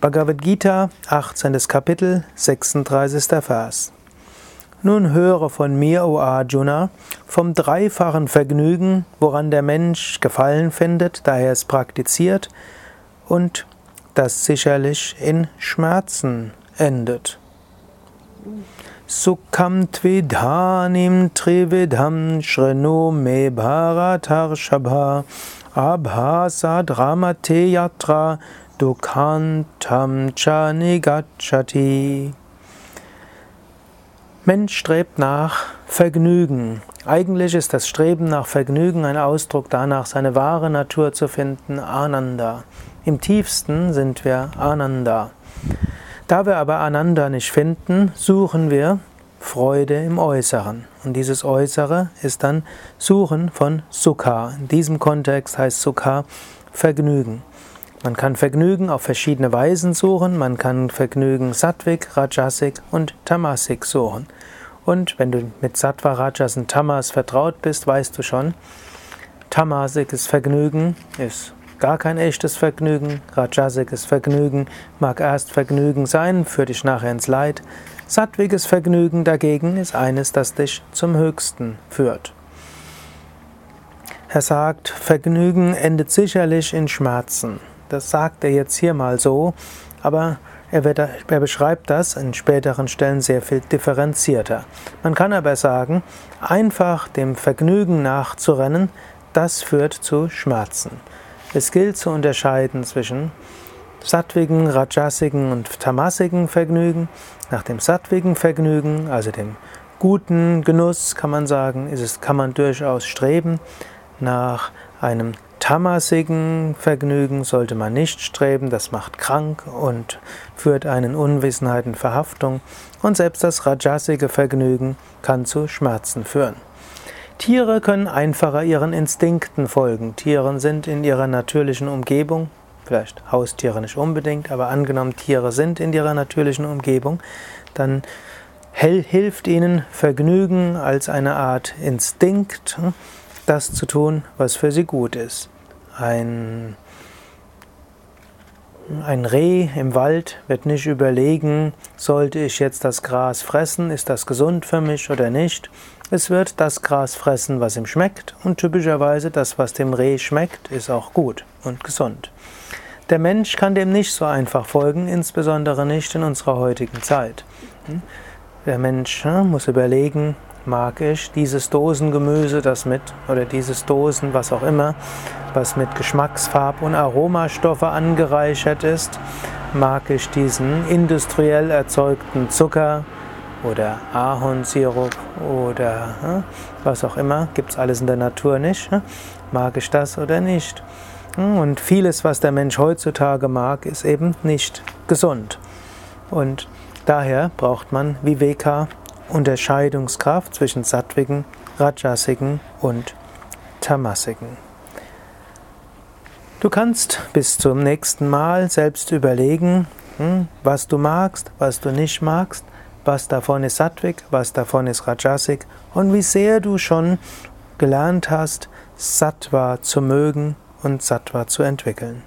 Bhagavad Gita, 18. Kapitel, 36. Vers. Nun höre von mir, O Arjuna, vom dreifachen Vergnügen, woran der Mensch Gefallen findet, da er es praktiziert, und das sicherlich in Schmerzen endet. Sukham tvidhanim trividham shrenu me bharatarshabha abhasa dramate yatra Dukhantam cha nigacchati. Mensch strebt nach Vergnügen. Eigentlich ist das Streben nach Vergnügen ein Ausdruck danach, seine wahre Natur zu finden, Ananda. Im tiefsten sind wir Ananda. Da wir aber Ananda nicht finden, suchen wir Freude im Äußeren. Und dieses Äußere ist dann Suchen von Sukha. In diesem Kontext heißt Sukha Vergnügen. Man kann Vergnügen auf verschiedene Weisen suchen. Man kann Vergnügen Sattvik, Rajasik und Tamasik suchen. Und wenn du mit Sattva, Rajas und Tamas vertraut bist, weißt du schon, Tamasikes Vergnügen ist gar kein echtes Vergnügen. Rajasikes Vergnügen mag erst Vergnügen sein, führt dich nachher ins Leid. Sattwiges Vergnügen dagegen ist eines, das dich zum Höchsten führt. Er sagt, Vergnügen endet sicherlich in Schmerzen. Das sagt er jetzt hier mal so, aber er, wird, er, beschreibt das in späteren Stellen sehr viel differenzierter. Man kann aber sagen, einfach dem Vergnügen nachzurennen, das führt zu Schmerzen. Es gilt zu unterscheiden zwischen sattwigen, rajasigen und tamasigen Vergnügen. Nach dem sattwigen Vergnügen, also dem guten Genuss, kann man sagen, ist es, kann man durchaus streben. Nach einem tamasigen Vergnügen sollte man nicht streben, das macht krank und führt einen Unwissenheit und Verhaftung. Und selbst das rajasige Vergnügen kann zu Schmerzen führen. Tiere können einfacher ihren Instinkten folgen. Tiere sind in ihrer natürlichen Umgebung, vielleicht Haustiere nicht unbedingt, aber angenommen Tiere sind in ihrer natürlichen Umgebung, dann hilft ihnen Vergnügen als eine Art Instinkt das zu tun, was für sie gut ist. Ein, ein Reh im Wald wird nicht überlegen, sollte ich jetzt das Gras fressen, ist das gesund für mich oder nicht. Es wird das Gras fressen, was ihm schmeckt, und typischerweise das, was dem Reh schmeckt, ist auch gut und gesund. Der Mensch kann dem nicht so einfach folgen, insbesondere nicht in unserer heutigen Zeit. Hm? Der Mensch hm, muss überlegen, mag ich dieses Dosengemüse, das mit, oder dieses Dosen, was auch immer, was mit Geschmacksfarb- und Aromastoffe angereichert ist, mag ich diesen industriell erzeugten Zucker oder Ahornsirup oder hm, was auch immer, gibt es alles in der Natur nicht, hm? mag ich das oder nicht. Hm, und vieles, was der Mensch heutzutage mag, ist eben nicht gesund. Und daher braucht man Viveka, Unterscheidungskraft zwischen sattwigen, rajasigen und tamasigen. Du kannst bis zum nächsten Mal selbst überlegen, hm, was du magst, was du nicht magst, was davon ist sattvik, was davon ist rajasik und wie sehr du schon gelernt hast, Sattva zu mögen und Sattva zu entwickeln.